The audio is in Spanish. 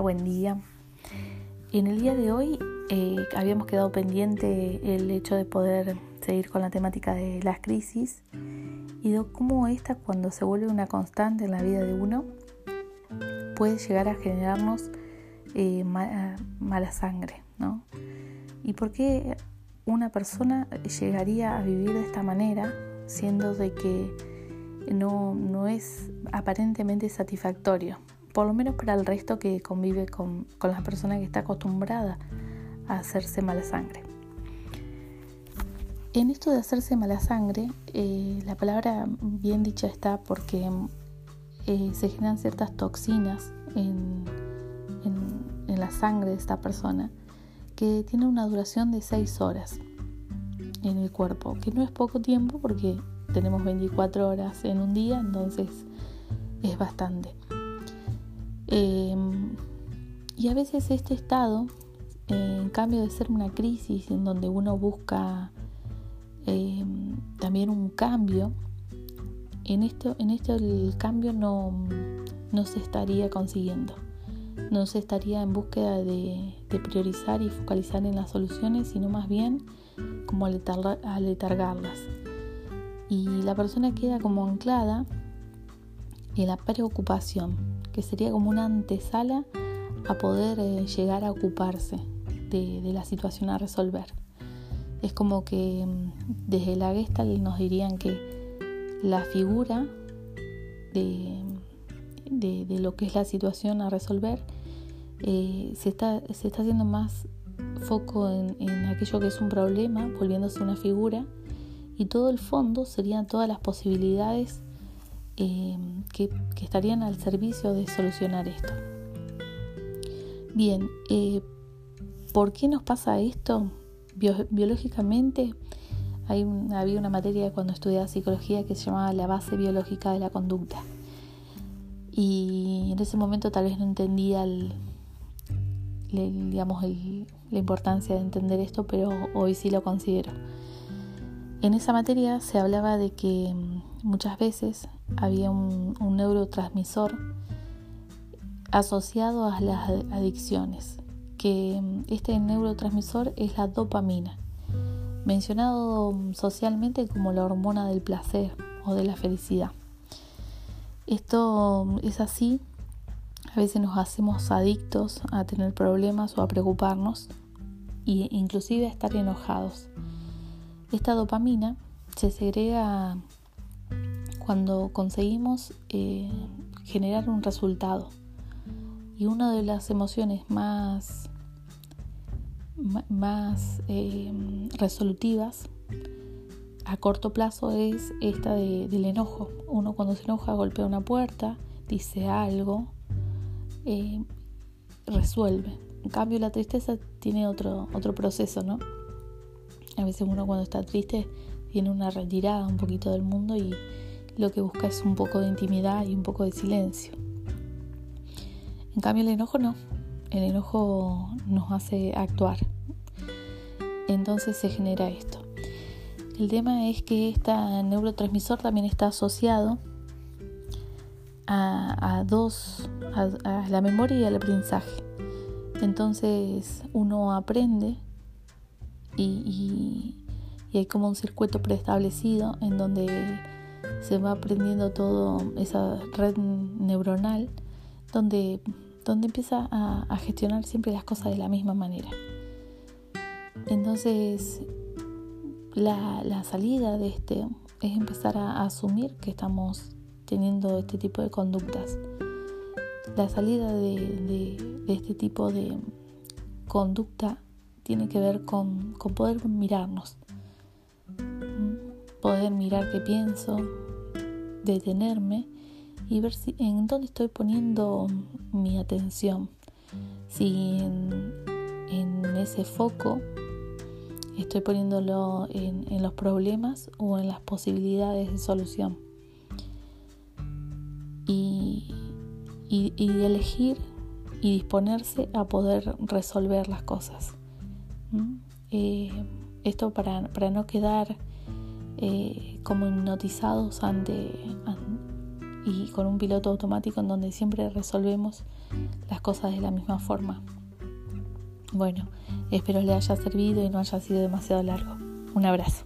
Buen día. En el día de hoy eh, habíamos quedado pendiente el hecho de poder seguir con la temática de las crisis y de cómo esta cuando se vuelve una constante en la vida de uno puede llegar a generarnos eh, mala, sangre, ¿no? Y por qué una persona llegaría a vivir de esta manera siendo de que no, no es aparentemente satisfactorio, por lo menos para el resto que convive con, con la persona que está acostumbrada a hacerse mala sangre. En esto de hacerse mala sangre, eh, la palabra bien dicha está porque eh, se generan ciertas toxinas en, en, la sangre de esta persona que tiene una duración de 6 horas en el cuerpo, que no es poco tiempo porque tenemos 24 horas en un día, entonces es bastante. Em, y a veces este estado, en cambio de ser una crisis en donde uno busca em, también un cambio, en esto, en esto el cambio no, no se estaría consiguiendo. No se estaría en búsqueda de, priorizar y focalizar en las soluciones, sino más bien como aletargarlas. Y la persona queda como anclada en la preocupación que sería como una antesala a poder eh, llegar a ocuparse de, la situación a resolver. Es como que mm, desde la Gestalt nos dirían que la figura de, lo que es la situación a resolver eh, se, está, se está haciendo más foco en, aquello que es un problema, volviéndose una figura, y todo el fondo serían todas las posibilidades eh, que, estarían al servicio de solucionar esto. Bien, eh, ¿por qué nos pasa esto? biológicamente había una materia cuando estudiaba psicología que se llamaba la base biológica de la conducta. Y en ese momento tal vez no entendía la importancia de entender esto, pero hoy sí lo considero. En esa materia se hablaba de que mm, muchas veces había un, neurotransmisor asociado a las adicciones, que mm, este neurotransmisor es la dopamina, mencionado mm, socialmente como la hormona del placer o de la felicidad. Esto mm, es así, a veces nos hacemos adictos a tener problemas o a preocuparnos e inclusive a estar enojados. Esta dopamina se segrega cuando conseguimos eh, generar un resultado. Y una de las emociones más, más eh, resolutivas a corto plazo es esta del enojo. Uno cuando se enoja golpea una puerta, dice algo, eh, resuelve. En cambio la tristeza tiene otro, otro proceso, ¿no? A veces uno cuando está triste tiene una retirada un poquito del mundo y lo que busca es un poco de intimidad y un poco de silencio. En cambio el enojo no, el enojo nos hace actuar. Entonces se genera esto. El tema es que este neurotransmisor también está asociado a, dos, a, la memoria y al aprendizaje. Entonces uno aprende y, y hay como un circuito preestablecido en donde se va aprendiendo todo esa red neuronal donde, donde empieza a, gestionar siempre las cosas de la misma manera. Entonces, la, salida de este es empezar a, asumir que estamos teniendo este tipo de conductas. La salida de, este tipo de conducta tiene que ver con, con poder mirarnos, poder mirar qué pienso, detenerme y ver si, en dónde estoy poniendo mi atención. Si en, ese foco estoy poniéndolo en, los problemas o en las posibilidades de solución. Y, elegir y disponerse a poder resolver las cosas. Eh, esto para, para no quedar eh, como hipnotizados ante, y con un piloto automático en donde siempre resolvemos las cosas de la misma forma. Bueno, espero le haya servido y no haya sido demasiado largo. Un abrazo.